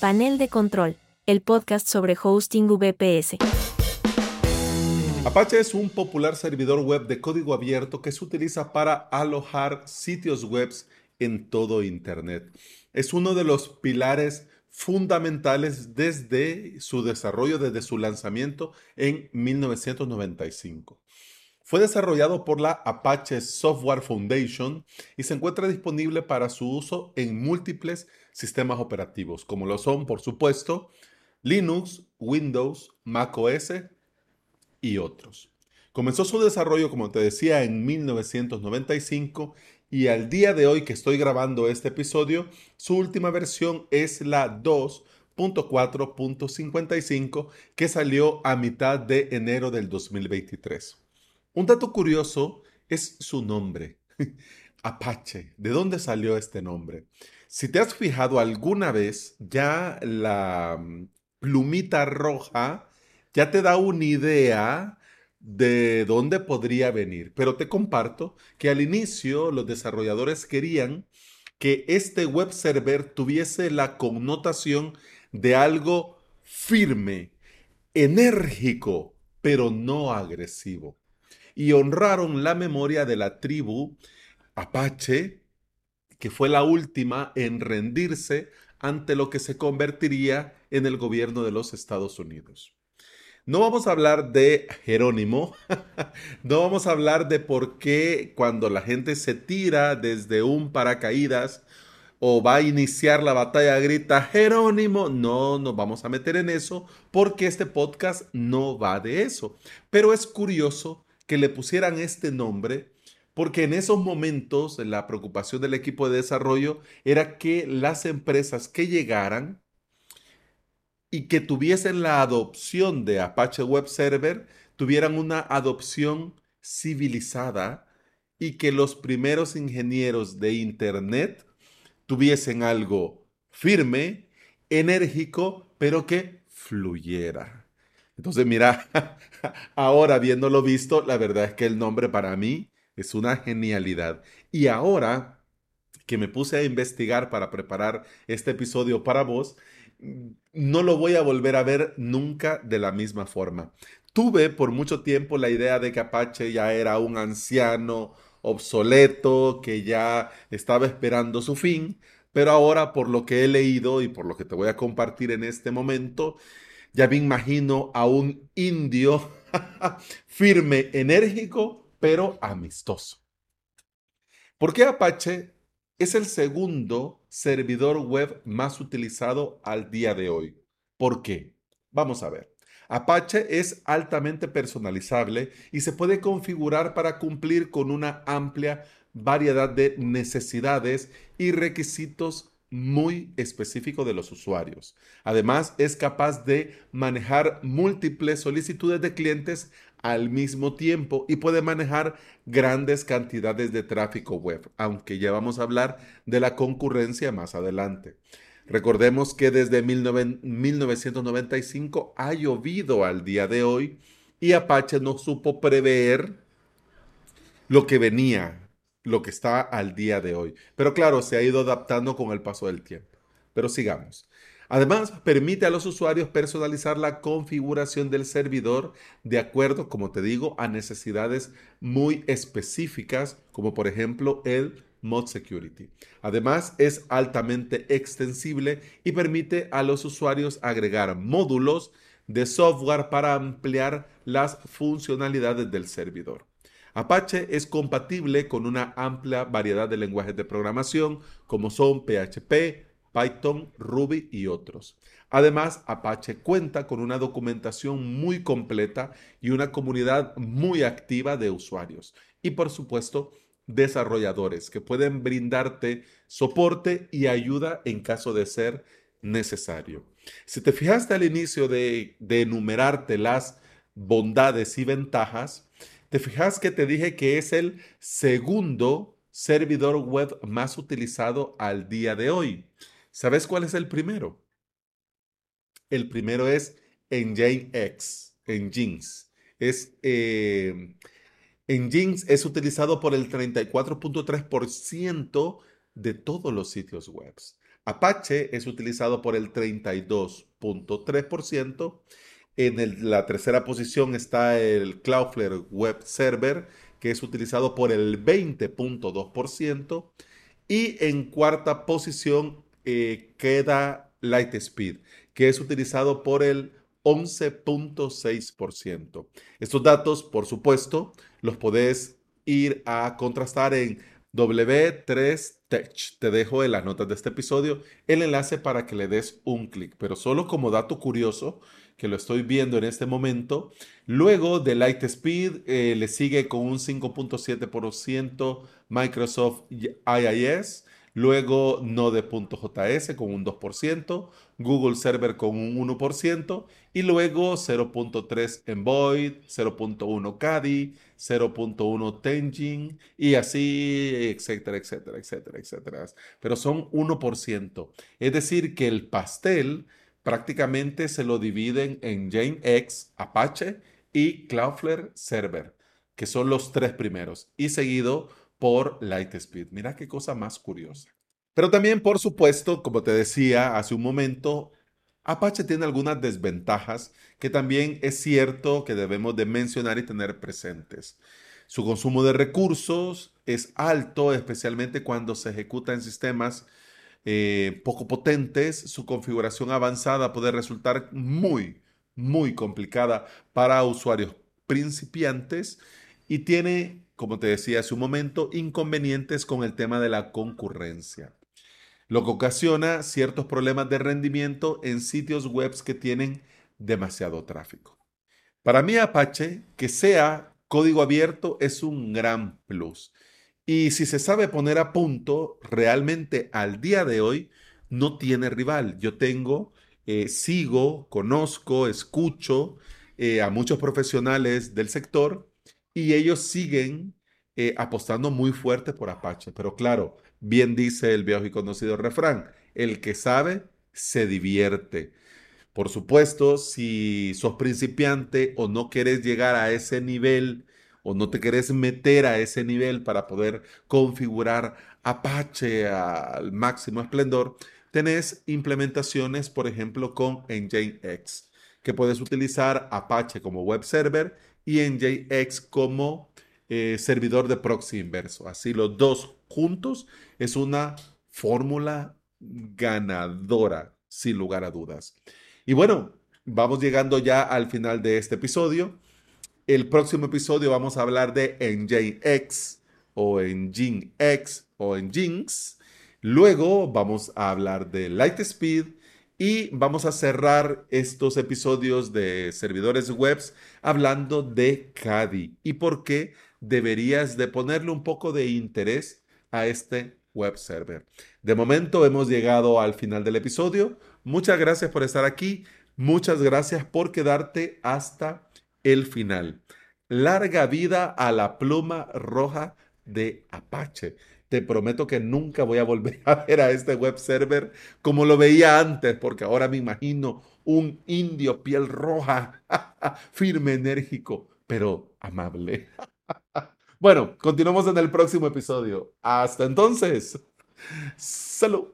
Panel de Control, el podcast sobre hosting VPS. Apache es un popular servidor web de código abierto que se utiliza para alojar sitios web en todo Internet. Es uno de los pilares fundamentales desde su desarrollo, desde su lanzamiento en 1995. Fue desarrollado por la Apache Software Foundation y se encuentra disponible para su uso en múltiples sistemas operativos, como lo son, por supuesto, Linux, Windows, macOS y otros. Comenzó su desarrollo, como te decía, en 1995 y al día de hoy que estoy grabando este episodio, su última versión es la 2.4.55 que salió a mitad de enero del 2023. Un dato curioso es su nombre, Apache. ¿De dónde salió este nombre? Si te has fijado alguna vez, ya la mm, plumita roja ya te da una idea de dónde podría venir. Pero te comparto que al inicio los desarrolladores querían que este web server tuviese la connotación de algo firme, enérgico, pero no agresivo y honraron la memoria de la tribu Apache, que fue la última en rendirse ante lo que se convertiría en el gobierno de los Estados Unidos. No vamos a hablar de Jerónimo, no vamos a hablar de por qué cuando la gente se tira desde un paracaídas o va a iniciar la batalla grita Jerónimo, no nos vamos a meter en eso porque este podcast no va de eso. Pero es curioso que le pusieran este nombre porque en esos momentos la preocupación del equipo de desarrollo era que las empresas que llegaran y que tuviesen la adopción de Apache Web Server tuvieran una adopción civilizada y que los primeros ingenieros de Internet tuviesen algo firme, enérgico, pero que fluyera. Entonces, mira, ahora viéndolo visto, la verdad es que el nombre para mí es una genialidad. Y ahora que me puse a investigar para preparar este episodio para vos, no lo voy a volver a ver nunca de la misma forma. Tuve por mucho tiempo la idea de que Apache ya era un anciano obsoleto, que ya estaba esperando su fin, pero ahora por lo que he leído y por lo que te voy a compartir en este momento, ya me imagino a un indio firme, enérgico, pero amistoso. ¿Por qué Apache es el segundo servidor web más utilizado al día de hoy? ¿Por qué? Vamos a ver. Apache es altamente personalizable y se puede configurar para cumplir con una amplia variedad de necesidades y requisitos muy específico de los usuarios. Además, es capaz de manejar múltiples solicitudes de clientes al mismo tiempo y puede manejar grandes cantidades de tráfico web, aunque ya vamos a hablar de la concurrencia más adelante. Recordemos que desde 1995 ha llovido al día de hoy y Apache no supo prever lo que venía lo que está al día de hoy. Pero claro, se ha ido adaptando con el paso del tiempo. Pero sigamos. Además, permite a los usuarios personalizar la configuración del servidor de acuerdo, como te digo, a necesidades muy específicas, como por ejemplo el Mod Security. Además, es altamente extensible y permite a los usuarios agregar módulos de software para ampliar las funcionalidades del servidor. Apache es compatible con una amplia variedad de lenguajes de programación como son PHP, Python, Ruby y otros. Además, Apache cuenta con una documentación muy completa y una comunidad muy activa de usuarios. Y por supuesto, desarrolladores que pueden brindarte soporte y ayuda en caso de ser necesario. Si te fijaste al inicio de, de enumerarte las bondades y ventajas, ¿Te fijas que te dije que es el segundo servidor web más utilizado al día de hoy? ¿Sabes cuál es el primero? El primero es Nginx. Nginx. Es, eh, es utilizado por el 34.3% de todos los sitios web. Apache es utilizado por el 32.3%. En la tercera posición está el Cloudflare Web Server, que es utilizado por el 20.2%. Y en cuarta posición eh, queda Lightspeed, que es utilizado por el 11.6%. Estos datos, por supuesto, los podés ir a contrastar en W3Tech. Te dejo en las notas de este episodio el enlace para que le des un clic, pero solo como dato curioso que lo estoy viendo en este momento. Luego de Lightspeed eh, le sigue con un 5.7% Microsoft IIS, luego Node.js con un 2%, Google Server con un 1% y luego 0.3 Envoy, 0.1 Caddy, 0.1 Tenjin y así, etcétera, etcétera, etcétera, etcétera. Pero son 1%. Es decir, que el pastel prácticamente se lo dividen en JaneX, Apache y Cloudflare Server, que son los tres primeros, y seguido por Lightspeed. Mira qué cosa más curiosa. Pero también, por supuesto, como te decía hace un momento, Apache tiene algunas desventajas que también es cierto que debemos de mencionar y tener presentes. Su consumo de recursos es alto, especialmente cuando se ejecuta en sistemas eh, poco potentes. Su configuración avanzada puede resultar muy, muy complicada para usuarios principiantes y tiene, como te decía hace un momento, inconvenientes con el tema de la concurrencia lo que ocasiona ciertos problemas de rendimiento en sitios web que tienen demasiado tráfico. Para mí Apache, que sea código abierto es un gran plus. Y si se sabe poner a punto, realmente al día de hoy no tiene rival. Yo tengo, eh, sigo, conozco, escucho eh, a muchos profesionales del sector y ellos siguen eh, apostando muy fuerte por Apache. Pero claro, Bien dice el viejo y conocido refrán, el que sabe se divierte. Por supuesto, si sos principiante o no querés llegar a ese nivel o no te querés meter a ese nivel para poder configurar Apache al máximo esplendor, tenés implementaciones, por ejemplo, con Nginx, que puedes utilizar Apache como web server y Nginx como eh, servidor de proxy inverso. Así los dos juntos es una fórmula ganadora, sin lugar a dudas. Y bueno, vamos llegando ya al final de este episodio. El próximo episodio vamos a hablar de Nginx o Nginx o Nginx. Luego vamos a hablar de Lightspeed y vamos a cerrar estos episodios de servidores webs hablando de Caddy y por qué deberías de ponerle un poco de interés a este web server. De momento hemos llegado al final del episodio. Muchas gracias por estar aquí. Muchas gracias por quedarte hasta el final. Larga vida a la pluma roja de Apache. Te prometo que nunca voy a volver a ver a este web server como lo veía antes, porque ahora me imagino un indio piel roja, firme, enérgico, pero amable. Bueno, continuamos en el próximo episodio. Hasta entonces. Salud.